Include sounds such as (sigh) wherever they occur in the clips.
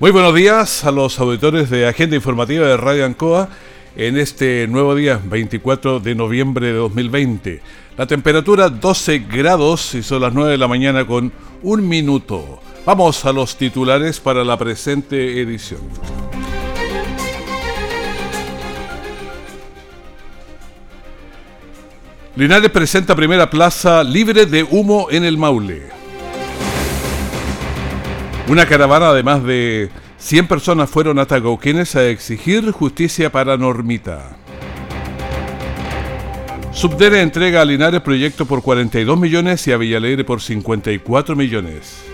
Muy buenos días a los auditores de Agenda Informativa de Radio Ancoa en este nuevo día, 24 de noviembre de 2020. La temperatura 12 grados y son las 9 de la mañana con un minuto. Vamos a los titulares para la presente edición. Linares presenta primera plaza libre de humo en el Maule. Una caravana de más de 100 personas fueron hasta Gauquenes a exigir justicia para Normita. Subdere entrega a Linares proyecto por 42 millones y a Villalegre por 54 millones.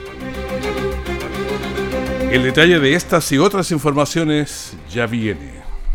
El detalle de estas y otras informaciones ya viene.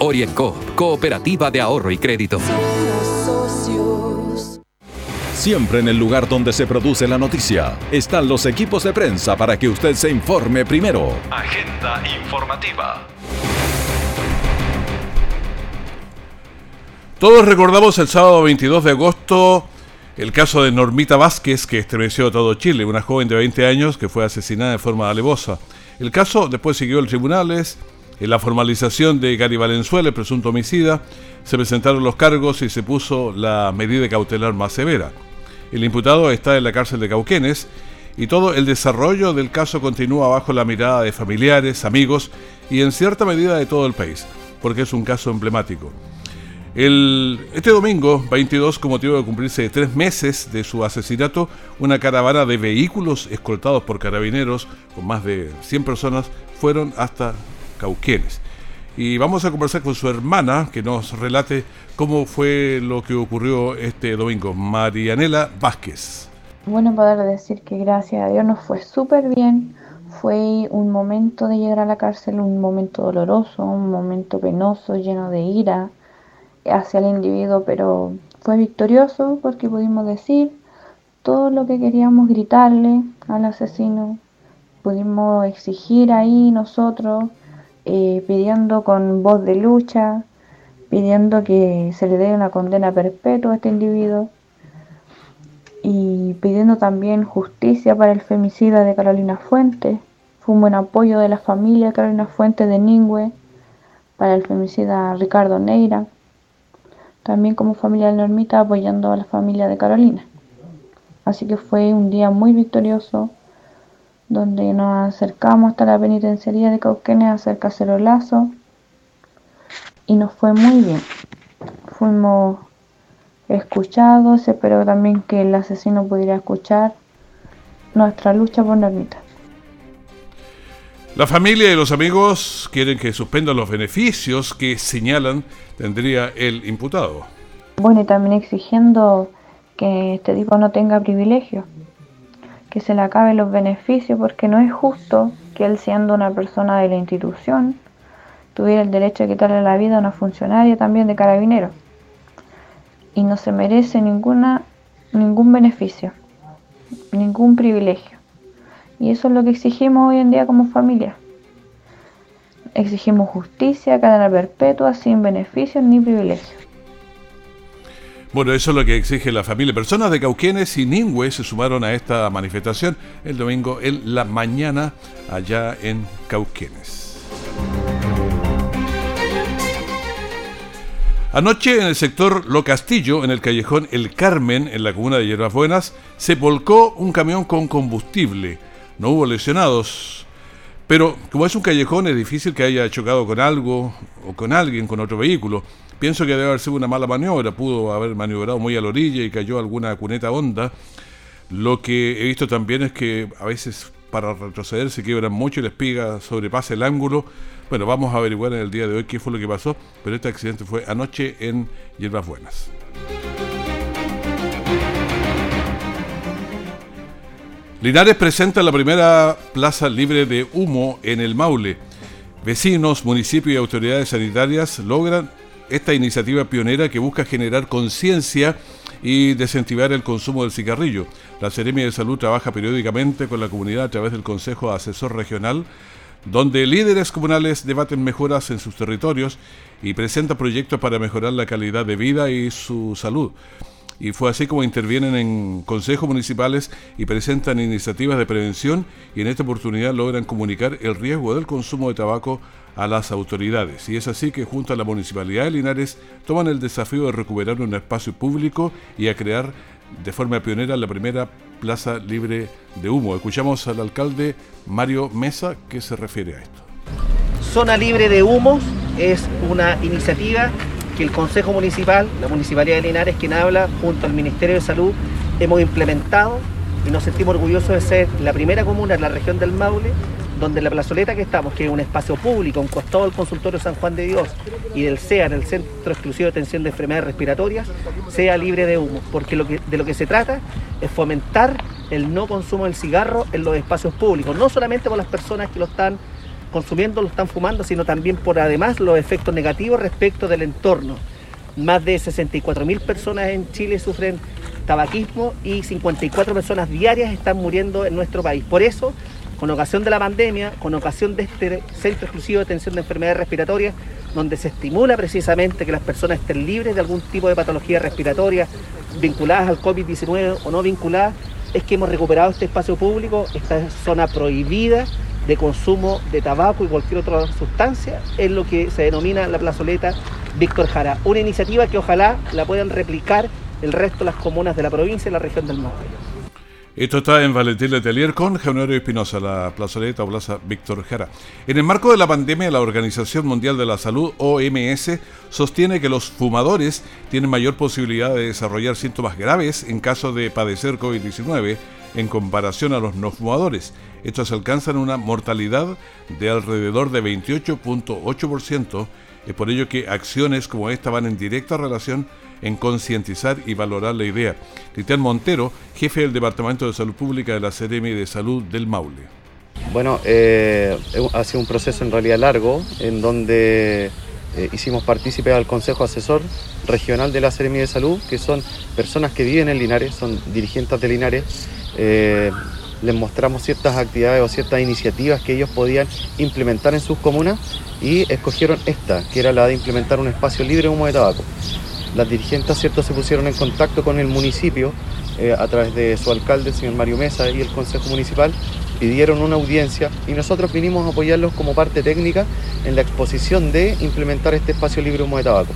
Orienco, Cooperativa de Ahorro y Crédito. Siempre en el lugar donde se produce la noticia están los equipos de prensa para que usted se informe primero. Agenda informativa. Todos recordamos el sábado 22 de agosto el caso de Normita Vázquez, que estremeció a todo Chile, una joven de 20 años que fue asesinada de forma alevosa. El caso después siguió en tribunales, en la formalización de Gary Valenzuela, el presunto homicida, se presentaron los cargos y se puso la medida cautelar más severa. El imputado está en la cárcel de Cauquenes y todo el desarrollo del caso continúa bajo la mirada de familiares, amigos y en cierta medida de todo el país, porque es un caso emblemático. este domingo, 22, con motivo de cumplirse tres meses de su asesinato, una caravana de vehículos escoltados por carabineros con más de 100 personas fueron hasta Y vamos a conversar con su hermana que nos relate cómo fue lo que ocurrió este domingo, Marianela Vázquez. Bueno, poder decir que gracias a Dios nos fue súper bien. Fue un momento de llegar a la cárcel, un momento doloroso, un momento penoso, lleno de ira hacia el individuo, pero fue victorioso porque pudimos decir todo lo que queríamos gritarle al asesino. Pudimos exigir ahí nosotros eh, pidiendo con voz de lucha, pidiendo que se le dé una condena perpetua a este individuo y pidiendo también justicia para el femicida de Carolina Fuentes. Fue un buen apoyo de la familia Carolina Fuentes de Ningüe para el femicida Ricardo Neira. También como familia de Normita apoyando a la familia de Carolina. Así que fue un día muy victorioso donde nos acercamos hasta la penitenciaría de Cauquenes a hacer cacerolazo y nos fue muy bien. Fuimos escuchados, espero también que el asesino pudiera escuchar nuestra lucha por Normita. La familia y los amigos quieren que suspendan los beneficios que señalan tendría el imputado. Bueno, y también exigiendo que este tipo no tenga privilegios que se le acaben los beneficios porque no es justo que él siendo una persona de la institución tuviera el derecho de quitarle la vida a una funcionaria también de carabinero. Y no se merece ninguna ningún beneficio ningún privilegio. Y eso es lo que exigimos hoy en día como familia. Exigimos justicia, cadena perpetua, sin beneficios ni privilegios. Bueno, eso es lo que exige la familia. Personas de Cauquenes y Ningüe se sumaron a esta manifestación el domingo en la mañana allá en Cauquenes. Anoche en el sector Lo Castillo, en el callejón El Carmen, en la comuna de Hierbas Buenas, se volcó un camión con combustible. No hubo lesionados, pero como es un callejón es difícil que haya chocado con algo o con alguien, con otro vehículo. Pienso que debe haber sido una mala maniobra, pudo haber maniobrado muy a la orilla y cayó alguna cuneta honda. Lo que he visto también es que a veces para retroceder se quiebran mucho y la espiga sobrepasa el ángulo. Bueno, vamos a averiguar en el día de hoy qué fue lo que pasó, pero este accidente fue anoche en Hierbas Buenas. Linares presenta la primera plaza libre de humo en el Maule. Vecinos, municipios y autoridades sanitarias logran esta iniciativa pionera que busca generar conciencia y desincentivar el consumo del cigarrillo. La Seremia de Salud trabaja periódicamente con la comunidad a través del Consejo Asesor Regional, donde líderes comunales debaten mejoras en sus territorios y presenta proyectos para mejorar la calidad de vida y su salud. Y fue así como intervienen en consejos municipales y presentan iniciativas de prevención y en esta oportunidad logran comunicar el riesgo del consumo de tabaco a las autoridades. Y es así que junto a la Municipalidad de Linares toman el desafío de recuperar un espacio público y a crear de forma pionera la primera plaza libre de humo. Escuchamos al alcalde Mario Mesa que se refiere a esto. Zona libre de humo es una iniciativa que el Consejo Municipal, la Municipalidad de Linares, quien habla, junto al Ministerio de Salud, hemos implementado y nos sentimos orgullosos de ser la primera comuna en la región del Maule donde la plazoleta que estamos, que es un espacio público, un costado del consultorio San Juan de Dios y del CEA, el Centro Exclusivo de Atención de Enfermedades Respiratorias, sea libre de humo, porque de lo que se trata es fomentar el no consumo del cigarro en los espacios públicos, no solamente por las personas que lo están consumiendo, lo están fumando, sino también por además los efectos negativos respecto del entorno. Más de 64.000 personas en Chile sufren tabaquismo y 54 personas diarias están muriendo en nuestro país. Por eso con ocasión de la pandemia, con ocasión de este centro exclusivo de atención de enfermedades respiratorias, donde se estimula precisamente que las personas estén libres de algún tipo de patología respiratoria vinculadas al COVID-19 o no vinculadas, es que hemos recuperado este espacio público, esta zona prohibida de consumo de tabaco y cualquier otra sustancia, es lo que se denomina la plazoleta Víctor Jara. Una iniciativa que ojalá la puedan replicar el resto de las comunas de la provincia y la región del Maule. Esto está en Valentín Letelier con Javier Espinosa, la plazoleta o plaza Víctor Jara. En el marco de la pandemia, la Organización Mundial de la Salud, OMS, sostiene que los fumadores tienen mayor posibilidad de desarrollar síntomas graves en caso de padecer COVID-19 en comparación a los no fumadores. Estos alcanzan una mortalidad de alrededor de 28.8%. Es por ello que acciones como esta van en directa relación en concientizar y valorar la idea. Cristian Montero, jefe del Departamento de Salud Pública de la CDM de Salud del Maule. Bueno, eh, ha sido un proceso en realidad largo, en donde eh, hicimos partícipe al Consejo Asesor Regional de la Seremi de Salud, que son personas que viven en Linares, son dirigentes de Linares. Eh, les mostramos ciertas actividades o ciertas iniciativas que ellos podían implementar en sus comunas y escogieron esta, que era la de implementar un espacio libre de humo de tabaco las dirigentes ¿cierto? se pusieron en contacto con el municipio eh, a través de su alcalde, el señor Mario Mesa, y el Consejo Municipal, pidieron una audiencia y nosotros vinimos a apoyarlos como parte técnica en la exposición de implementar este espacio libre humo de tabaco.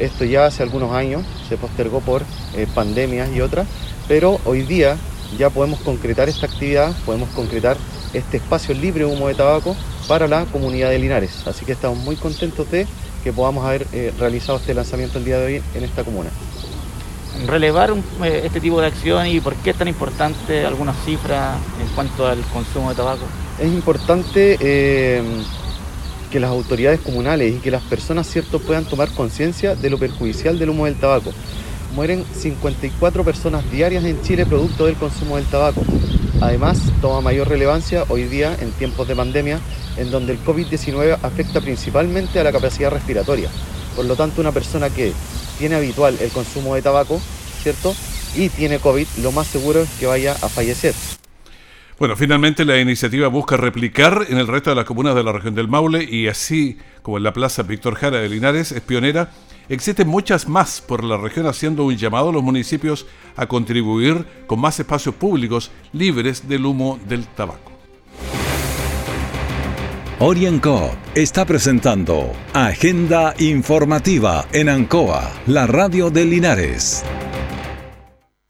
Esto ya hace algunos años se postergó por eh, pandemias y otras, pero hoy día ya podemos concretar esta actividad, podemos concretar este espacio libre humo de tabaco para la comunidad de Linares. Así que estamos muy contentos de que podamos haber eh, realizado este lanzamiento el día de hoy en esta comuna. Relevar eh, este tipo de acción y por qué es tan importante algunas cifras en cuanto al consumo de tabaco. Es importante eh, que las autoridades comunales y que las personas cierto puedan tomar conciencia de lo perjudicial del humo del tabaco. Mueren 54 personas diarias en Chile producto del consumo del tabaco. Además, toma mayor relevancia hoy día en tiempos de pandemia en donde el COVID-19 afecta principalmente a la capacidad respiratoria. Por lo tanto, una persona que tiene habitual el consumo de tabaco, ¿cierto? Y tiene COVID, lo más seguro es que vaya a fallecer. Bueno, finalmente la iniciativa busca replicar en el resto de las comunas de la región del Maule y así como en la Plaza Víctor Jara de Linares es pionera, existen muchas más por la región haciendo un llamado a los municipios a contribuir con más espacios públicos libres del humo del tabaco. Orienco está presentando Agenda Informativa en Ancoa, la radio de Linares.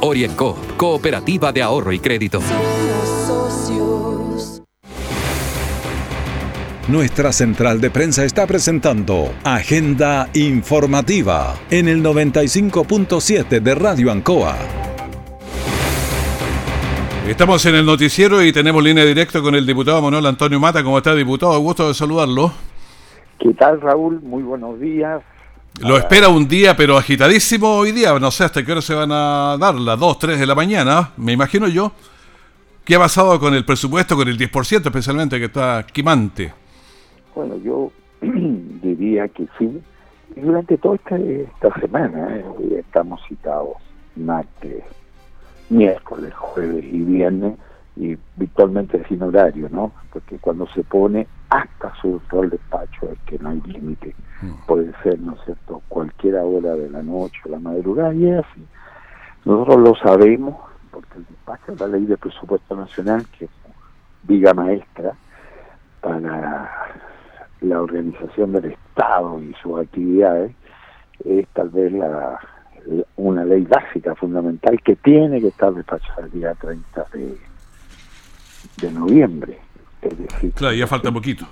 Orienco, Cooperativa de Ahorro y Crédito. Nuestra central de prensa está presentando Agenda Informativa en el 95.7 de Radio Ancoa. Estamos en el noticiero y tenemos línea directa con el diputado Manuel Antonio Mata. ¿Cómo está, diputado? Gusto de saludarlo. ¿Qué tal, Raúl? Muy buenos días. Lo espera un día, pero agitadísimo hoy día. No sé hasta qué hora se van a dar, las 2, 3 de la mañana, me imagino yo. ¿Qué ha pasado con el presupuesto, con el 10% especialmente, que está quimante? Bueno, yo (clears throat) diría que sí. Y durante toda esta, esta semana, eh, estamos citados martes, miércoles, jueves y viernes, y virtualmente sin horario, ¿no? Porque cuando se pone hasta su rol despacho es que no hay límite. Mm. Puede ser, ¿no es cierto?, cualquier hora de la noche o la madrugada y es así. Nosotros lo sabemos porque el despacho de la ley de presupuesto nacional, que es viga maestra para la organización del Estado y sus actividades, es tal vez la, una ley básica, fundamental, que tiene que estar despachada el día 30 de, de noviembre. Es decir, claro, ya falta poquito.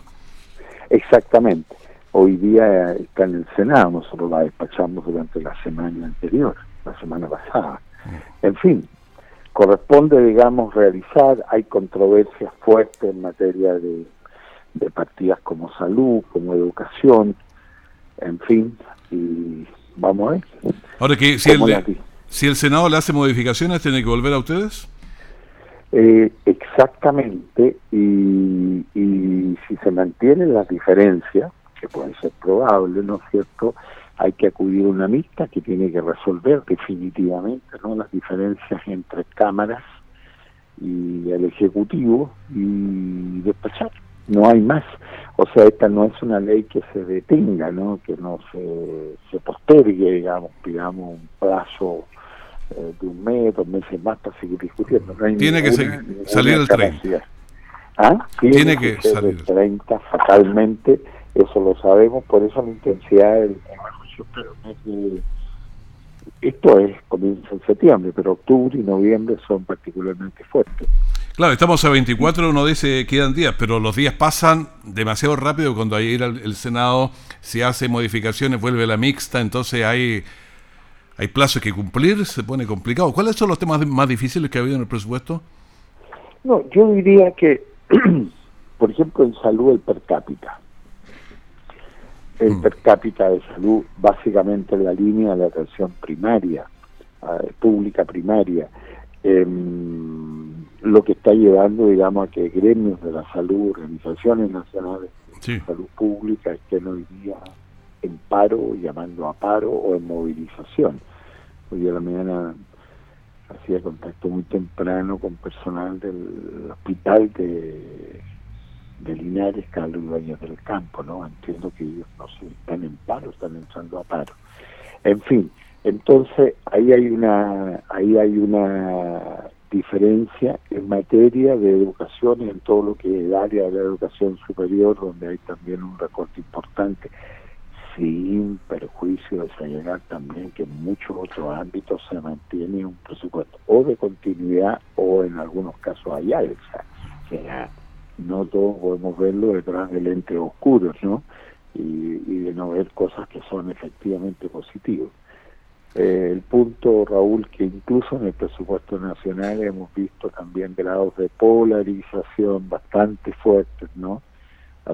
Exactamente. Hoy día está en el Senado, nosotros la despachamos durante la semana anterior, la semana pasada. Mm. En fin, corresponde, digamos, realizar, hay controversias fuertes en materia de, de partidas como salud, como educación, en fin, y vamos a ver. Ahora que si el, si el Senado le hace modificaciones, ¿tiene que volver a ustedes? Eh, exactamente, y, y si se mantienen las diferencias, que pueden ser probables, ¿no es cierto? Hay que acudir a una mixta que tiene que resolver definitivamente ¿no? las diferencias entre cámaras y el Ejecutivo y despachar. No hay más. O sea, esta no es una ley que se detenga, ¿no? que no se, se postergue, digamos, pidamos un plazo eh, de un mes, dos meses más para seguir discutiendo. tiene que salir el 30. ¿Ah? Tiene, que, salir el 30 fatalmente, eso lo sabemos, por eso la intensidad del esto es comienza en septiembre, pero octubre y noviembre son particularmente fuertes. Claro, estamos a 24, uno dice quedan días, pero los días pasan demasiado rápido cuando ayer el, el Senado se hace modificaciones, vuelve la mixta, entonces hay hay plazos que cumplir, se pone complicado. ¿Cuáles son los temas más difíciles que ha habido en el presupuesto? No, yo diría que, (clears throat) por ejemplo, en salud el per cápita. El mm. per cápita de salud básicamente en la línea de la atención primaria, eh, pública primaria, em, lo que está llevando, digamos, a que gremios de la salud, organizaciones nacionales de salud pública estén hoy día en paro, llamando a paro o en movilización. Hoy día a la mañana hacía contacto muy temprano con personal del hospital de, de Linares, Carlos Ibáñez del Campo, ¿no? Entiendo que ellos no se están en paro, están entrando a paro. En fin, entonces ahí hay una, ahí hay una diferencia en materia de educación y en todo lo que es el área de la educación superior, donde hay también un recorte importante sin perjuicio de señalar también que en muchos otros ámbitos se mantiene un presupuesto o de continuidad o en algunos casos hay alza. O sea, no todos podemos verlo detrás de lentes oscuros, ¿no? Y, y de no ver cosas que son efectivamente positivas. Eh, el punto, Raúl, que incluso en el presupuesto nacional hemos visto también grados de polarización bastante fuertes, ¿no?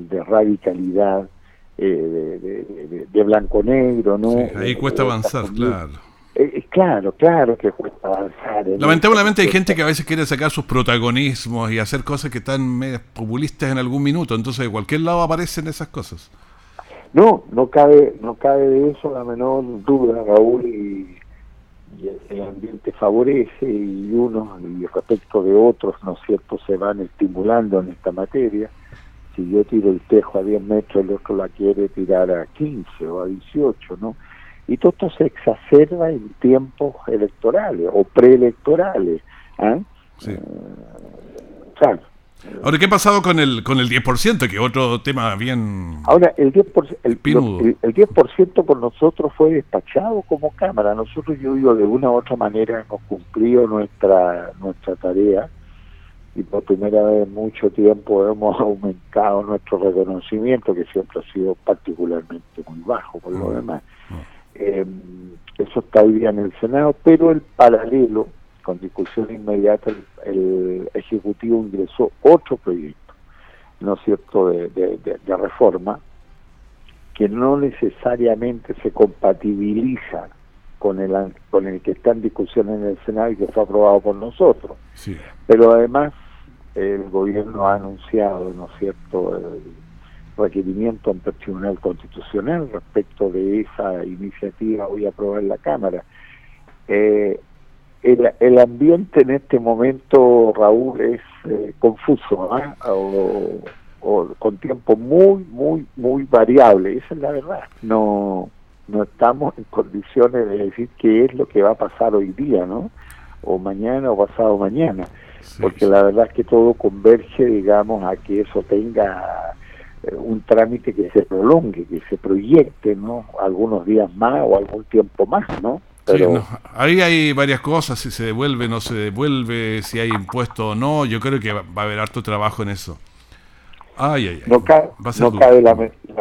De radicalidad, eh, de, blanco-negro, ¿no? ahí cuesta avanzar, claro. Eh, claro, claro que cuesta avanzar. Lamentablemente hay gente que a veces quiere sacar sus protagonismos y hacer cosas que están medio populistas en algún minuto, entonces de cualquier lado aparecen esas cosas. No, no cabe, no cabe de eso la menor duda, Raúl, y, el ambiente favorece y unos y respecto de otros, ¿no es cierto?, se van estimulando en esta materia. Si yo tiro el tejo a 10 metros, el otro la quiere tirar a 15 o a 18, ¿no? Y todo esto se exacerba en tiempos electorales o preelectorales. ¿ah? Sí. Eh, claro. Ahora, ¿qué ha pasado con el con el 10%, que otro tema bien... Ahora, el 10%, el, el, 10 por nosotros fue despachado como Cámara. Nosotros, yo digo, de una u otra manera hemos cumplido nuestra, nuestra tarea y por primera vez en mucho tiempo (laughs) hemos aumentado nuestro reconocimiento, que siempre ha sido particularmente muy bajo por lo mm. demás. Eh, eso está hoy día en el Senado, pero el paralelo, con discusión inmediata, el, Ejecutivo ingresó otro proyecto, ¿no es cierto?, de, reforma, que no necesariamente se compatibiliza con el, con el que está en discusión en el Senado y que fue aprobado por nosotros. Pero además el gobierno ha anunciado, ¿no es cierto?, requerimiento ante el Tribunal Constitucional respecto de esa iniciativa hoy aprobada en la Cámara. Eh, el, el, ambiente en este momento, Raúl, es eh, confuso ¿ah? o, con tiempo muy, muy, muy variable. Esa es la verdad. No, no estamos en condiciones de decir qué es lo que va a pasar hoy día, ¿no? O mañana o pasado mañana. Porque la verdad es que todo converge, digamos, a que eso tenga eh, un trámite que se prolongue, que se proyecte, ¿no? Algunos días más o algún tiempo más, ¿no? Pero... ahí hay varias cosas, si se devuelve, no se devuelve, si hay impuesto o no, yo creo que va, a haber harto trabajo en eso. Ay, ay, No, cabe, no cabe la,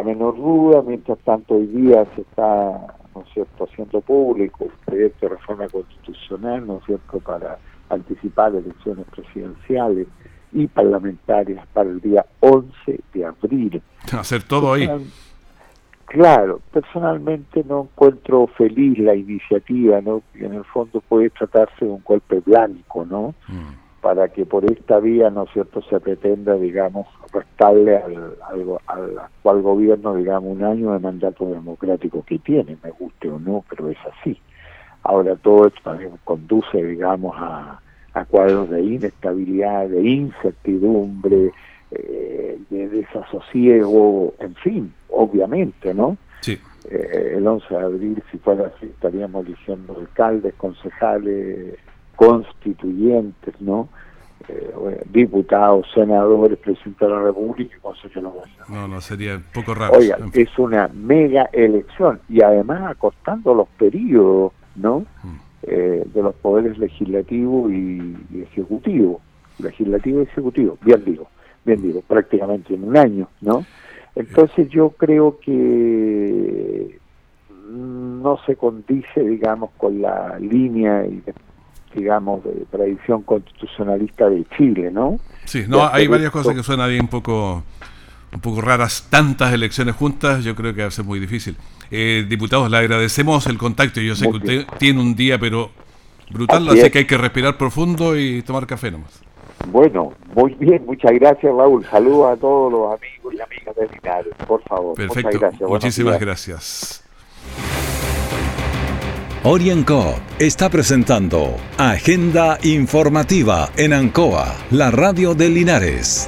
menor duda, mientras tanto hoy día se está, ¿no es cierto?, haciendo público un proyecto de reforma constitucional, ¿no es cierto?, para anticipar elecciones presidenciales y parlamentarias para el día 11 de abril. (laughs) Hacer todo ahí. Claro, personalmente no encuentro feliz la iniciativa, ¿no? En el fondo puede tratarse de un golpe blanco, ¿no? Mm. Para que por esta vía, ¿no es cierto?, se pretenda, digamos, restarle al, al, actual gobierno, digamos, un año de mandato democrático que tiene, me guste o no, pero es así. Ahora todo esto también conduce, digamos, a, a cuadros de inestabilidad, de incertidumbre, eh, de desasosiego, en fin, obviamente, ¿no? Sí. Eh, el 11 de abril, si fuera así, estaríamos eligiendo alcaldes, concejales, constituyentes, ¿no? Eh, diputados, senadores, presidente de la República y consejeros No, no, sería poco raro. Oiga, es una mega elección y además acortando los periodos, ¿no? Mm. Eh, de los poderes legislativo y, ejecutivo, legislativo y ejecutivo, bien digo, bien digo, prácticamente en un año, ¿no? Entonces yo creo que no se condice, digamos, con la línea y digamos de tradición constitucionalista de Chile, ¿no? Sí, no, hay varias cosas que suenan bien un poco un poco raras, tantas elecciones juntas, yo creo que va a ser muy difícil. Eh, diputados, le agradecemos el contacto. Yo sé que usted tiene un día, pero brutal, así, que hay que respirar profundo y tomar café nomás. Bueno, muy bien, muchas gracias Raúl. Saludos a todos los amigos y amigas de Linares, por favor. Perfecto, muchísimas gracias. Orienco está presentando Agenda Informativa en Ancoa, la radio de Linares.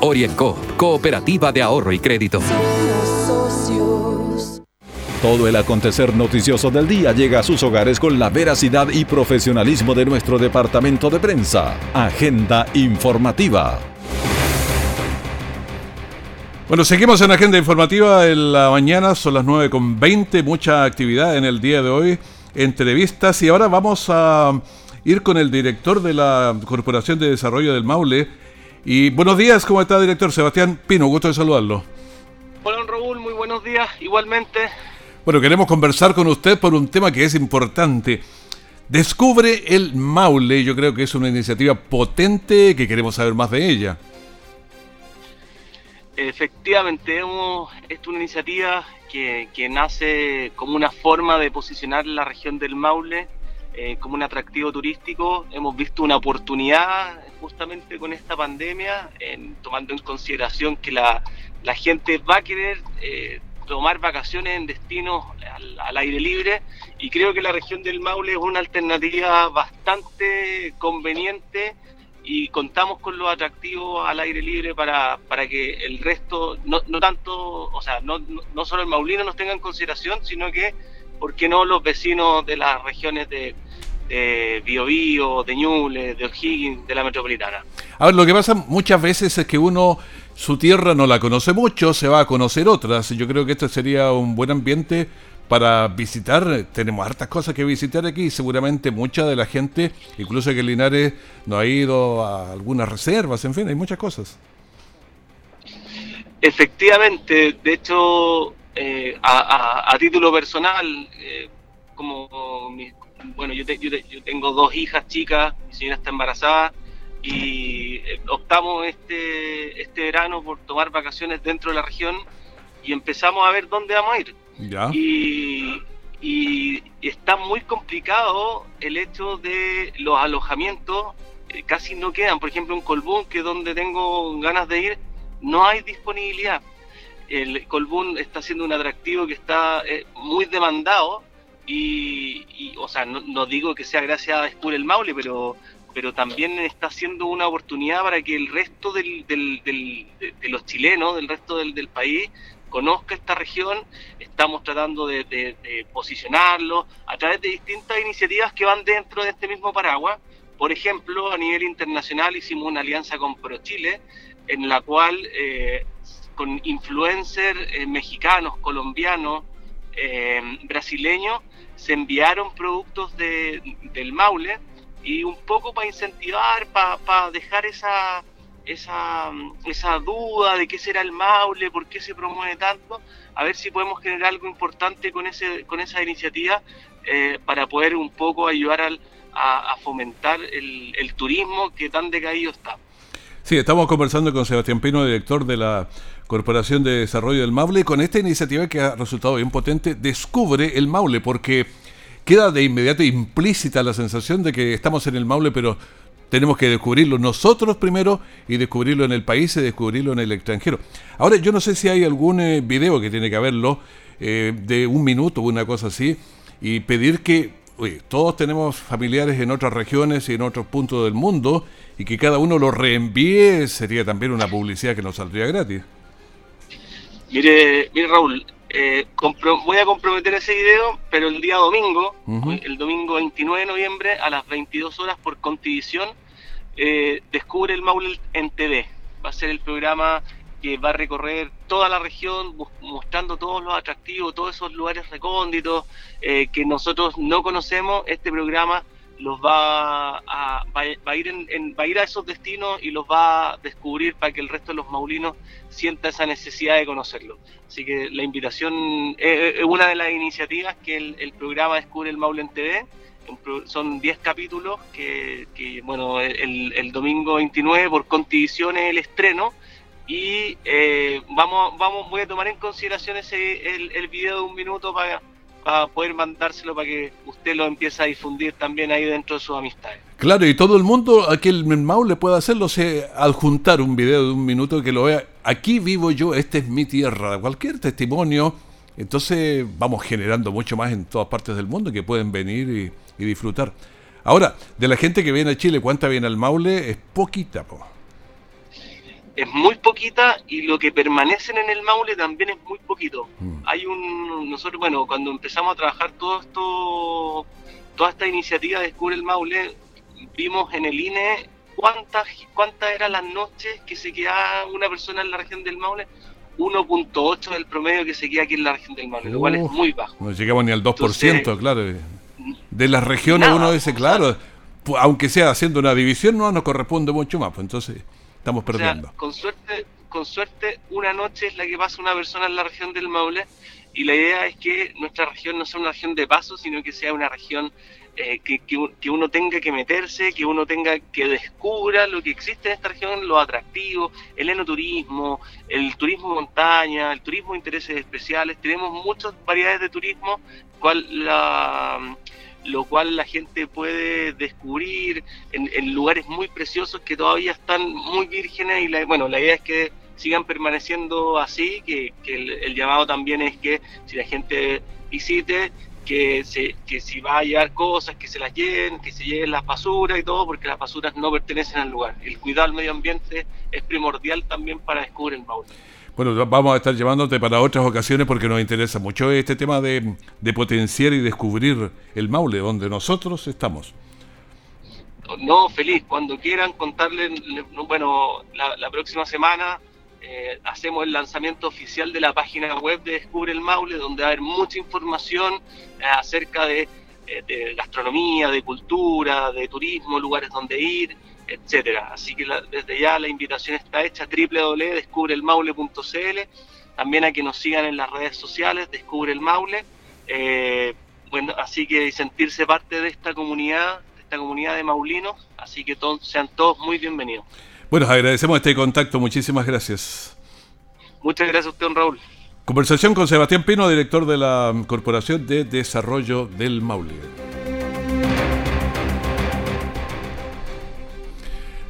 Orienco, Cooperativa de Ahorro y Crédito. Todo el acontecer noticioso del día llega a sus hogares con la veracidad y profesionalismo de nuestro departamento de prensa. Agenda informativa. Bueno, seguimos en Agenda Informativa en la mañana, son las 9.20, mucha actividad en el día de hoy, entrevistas y ahora vamos a ir con el director de la Corporación de Desarrollo del Maule. Y buenos días, ¿cómo está director? Sebastián Pino, gusto de saludarlo. Hola, don Raúl, muy buenos días, igualmente. Bueno, queremos conversar con usted por un tema que es importante. Descubre el Maule, yo creo que es una iniciativa potente que queremos saber más de ella. Efectivamente, es una iniciativa que, nace como una forma de posicionar la región del Maule eh, como un atractivo turístico. Hemos visto una oportunidad justamente con esta pandemia, tomando en consideración que la, gente va a querer eh, tomar vacaciones en destinos al, aire libre y creo que la región del Maule es una alternativa bastante conveniente y contamos con los atractivos al aire libre para, para que el resto, no, no tanto, o sea, no, no solo el maulino nos tenga en consideración, sino que, ¿por qué no los vecinos de las regiones de, de Biobío, de Ñuble, de O'Higgins, de la metropolitana? A ver, lo que pasa muchas veces es que uno su tierra no la conoce mucho, se va a conocer otras. Yo creo que este sería un buen ambiente para visitar. Tenemos hartas cosas que visitar aquí. Seguramente mucha de la gente, incluso que Linares no ha ido a algunas reservas, en fin, hay muchas cosas. Efectivamente, de hecho, eh, a, título personal, eh, como bueno, yo, yo, tengo dos hijas chicas, mi señora está embarazada y eh, optamos este, este verano por tomar vacaciones dentro de la región y empezamos a ver dónde vamos a ir. Y, está muy complicado el hecho de los alojamientos, eh, casi no quedan. Por ejemplo, en Colbún, que es donde tengo ganas de ir, no hay disponibilidad. El Colbún está siendo un atractivo que está eh, muy demandado y, o sea, no, digo que sea gracias a Escure el Maule, pero pero también está siendo una oportunidad para que el resto del, de, los chilenos, del resto del, país, conozca esta región, estamos tratando de, posicionarlo a través de distintas iniciativas que van dentro de este mismo paraguas. Por ejemplo, a nivel internacional hicimos una alianza con ProChile, en la cual eh, con influencers eh, mexicanos, colombianos, eh, brasileños, se enviaron productos del Maule y un poco para incentivar, para dejar esa esa, duda de qué será el Maule, por qué se promueve tanto, a ver si podemos generar algo importante con, ese, con esa iniciativa eh, para poder un poco ayudar a, fomentar el, el, turismo que tan decaído está. Sí, estamos conversando con Sebastián Pino, director de la Corporación de Desarrollo del Maule, con esta iniciativa que ha resultado bien potente, Descubre el Maule, porque queda de inmediato implícita la sensación de que estamos en el Maule, pero tenemos que descubrirlo nosotros primero y descubrirlo en el país y descubrirlo en el extranjero. Ahora, yo no sé si hay algún eh, video que tiene que haberlo eh, de un minuto o una cosa así y pedir que oye, todos tenemos familiares en otras regiones y en otros puntos del mundo y que cada uno lo reenvíe sería también una publicidad que nos saldría gratis. Mire, mire Raúl, eh, voy a comprometer ese video, pero el día domingo, el domingo 29 de noviembre a las 22 horas por Contivisión, eh, descubre el Maule en TV. Va a ser el programa que va a recorrer toda la región mostrando todos los atractivos, todos esos lugares recónditos eh, que nosotros no conocemos. Este programa los va a, va, a ir en, va a ir a esos destinos y los va a descubrir para que el resto de los maulinos sienta esa necesidad de conocerlo. Así que la invitación es, una de las iniciativas que el, programa Descubre el Maule en TV. Son 10 capítulos que, bueno, el, domingo 29 por Contivisión es el estreno y eh, vamos, vamos, voy a tomar en consideración ese, el, el video de un minuto para para poder mandárselo para que usted lo empiece a difundir también ahí dentro de sus amistades. Claro, y todo el mundo, aquí el le puede hacerlo, se adjuntar un video de un minuto que lo vea. Aquí vivo yo, esta es mi tierra, cualquier testimonio. Entonces vamos generando mucho más en todas partes del mundo que pueden venir y, disfrutar. Ahora, de la gente que viene a Chile, ¿cuánta viene al Maule? Es poquita, po. Es muy poquita y lo que permanecen en el Maule también es muy poquito. Mm. Hay un, nosotros, bueno, cuando empezamos a trabajar todo esto, toda esta iniciativa de Descubre el Maule, vimos en el INE cuántas, cuántas eran las noches que se quedaba una persona en la región del Maule. 1.8 del promedio que se queda aquí en la región del Maule, lo cual es muy bajo. No llegamos ni al 2%, claro. De las regiones uno dice, claro, aunque sea haciendo una división, no nos corresponde mucho más, pues entonces estamos perdiendo. con suerte, con suerte, una noche es la que pasa una persona en la región del Maule y la idea es que nuestra región no sea una región de paso, sino que sea una región eh, que, que, uno tenga que meterse, que uno tenga que descubra lo que existe en esta región, lo atractivo, el enoturismo, el turismo montaña, el turismo de intereses especiales. Tenemos muchas variedades de turismo, cual la lo cual la gente puede descubrir en, lugares muy preciosos que todavía están muy vírgenes y la, bueno, la idea es que sigan permaneciendo así, que, el, llamado también es que si la gente visite, que, se, que si va a llevar cosas, que se las lleven, que se lleven las basuras y todo, porque las basuras no pertenecen al lugar. El cuidado del medio ambiente es primordial también para descubrir el Maule. Bueno, vamos a estar llevándote para otras ocasiones porque nos interesa mucho este tema de, potenciar y descubrir el Maule, donde nosotros estamos. No, feliz, cuando quieran contarle, bueno, la, próxima semana eh, hacemos el lanzamiento oficial de la página web de Descubre el Maule, donde va a haber mucha información eh, acerca de, eh, de, gastronomía, de cultura, de turismo, lugares donde ir, etcétera. Así que desde ya la invitación está hecha www.descubrelmaule.cl, también a que nos sigan en las redes sociales, Descubre el Maule, eh, bueno, así que sentirse parte de esta comunidad, de esta comunidad de maulinos, así que sean todos muy bienvenidos. Bueno, agradecemos este contacto, muchísimas gracias. Muchas gracias a usted, don Raúl. Conversación con Sebastián Pino, director de la Corporación de Desarrollo del Maule.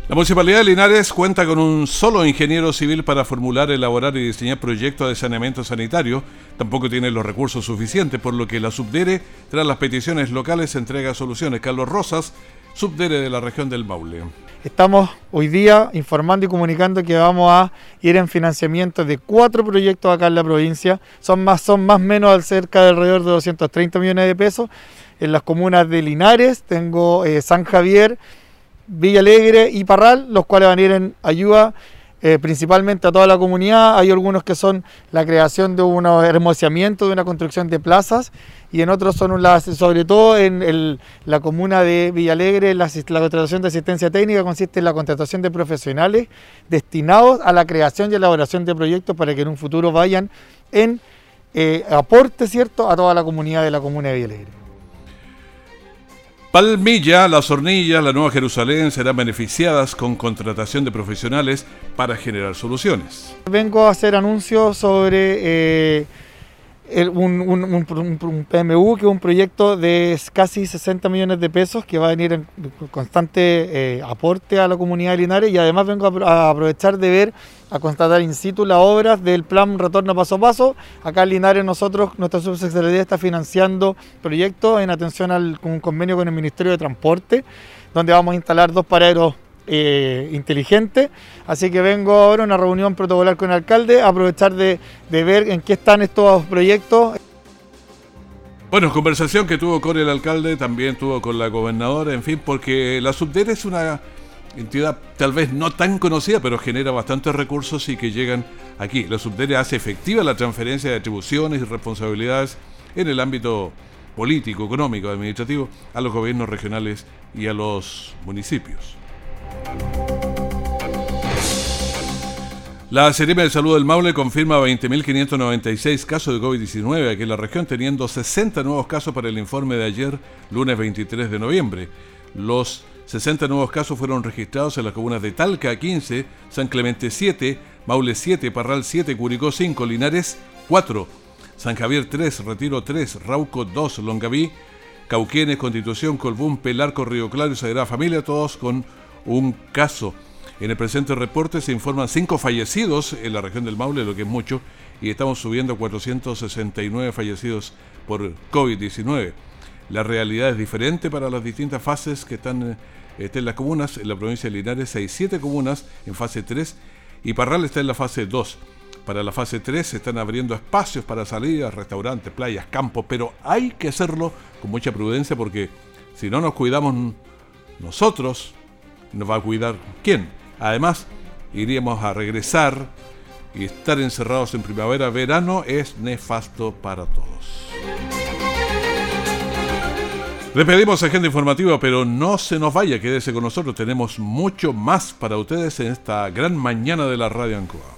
La Municipalidad de Linares cuenta con un solo ingeniero civil para formular, elaborar y diseñar proyectos de saneamiento sanitario. Tampoco tiene los recursos suficientes, por lo que la Subdere, tras las peticiones locales, entrega soluciones. Carlos Rosas, Subdere de la región del Maule. Estamos hoy día informando y comunicando que vamos a ir en financiamiento de cuatro proyectos acá en la provincia. Son más, son más o menos cerca de alrededor de 230 millones de pesos. En las comunas de Linares tengo eh, San Javier, Villa Alegre y Parral, los cuales van a ir en ayuda eh, principalmente a toda la comunidad. Hay algunos que son la creación de un hermoseamiento, de una construcción de plazas, y en otros son, las, sobre todo en la comuna de Villalegre, la, la contratación de asistencia técnica consiste en la contratación de profesionales destinados a la creación y elaboración de proyectos para que en un futuro vayan en eh, aporte cierto a toda la comunidad de la comuna de Villalegre. Palmilla, Las Hornillas, la Nueva Jerusalén serán beneficiadas con contratación de profesionales para generar soluciones. Vengo a hacer anuncios sobre eh, un, PMU, que es un proyecto de casi 60 millones de pesos que va a venir en constante eh, aporte a la comunidad de Linares y además vengo a, aprovechar de ver, a constatar in situ las obras del plan Retorno Paso a Paso. Acá en Linares nosotros, nuestra subsecretaría está financiando proyectos en atención al un convenio con el Ministerio de Transporte, donde vamos a instalar dos paraderos eh, inteligente. Así que vengo ahora a una reunión protocolar con el alcalde, a aprovechar de, ver en qué están estos proyectos. Bueno, conversación que tuvo con el alcalde, también tuvo con la gobernadora, en fin, porque la Subdere es una entidad tal vez no tan conocida, pero genera bastantes recursos y que llegan aquí. La Subdere hace efectiva la transferencia de atribuciones y responsabilidades en el ámbito político, económico, administrativo a los gobiernos regionales y a los municipios. La Seremi de Salud del Maule confirma 20.596 casos de COVID-19 aquí en la región, teniendo 60 nuevos casos para el informe de ayer, lunes 23 de noviembre. Los 60 nuevos casos fueron registrados en las comunas de Talca 15, San Clemente 7, Maule 7, Parral 7, Curicó 5, Linares 4, San Javier 3, Retiro 3, Rauco 2, Longaví, Cauquenes, Constitución, Colbún, Pelarco, Río Claro y Sagrada Familia, todos con un caso. En el presente reporte se informan cinco fallecidos en la región del Maule, lo que es mucho, y estamos subiendo a 469 fallecidos por COVID-19. La realidad es diferente para las distintas fases que están, eh, en las comunas. En la provincia de Linares hay siete comunas en fase 3 y Parral está en la fase 2. Para la fase 3 se están abriendo espacios para salidas, restaurantes, playas, campos, pero hay que hacerlo con mucha prudencia porque si no nos cuidamos nosotros, nos va a cuidar quién. Además, iríamos a regresar y estar encerrados en primavera, verano es nefasto para todos. Le pedimos agenda informativa, pero no se nos vaya, quédese con nosotros. Tenemos mucho más para ustedes en esta gran mañana de la Radio Ancoa.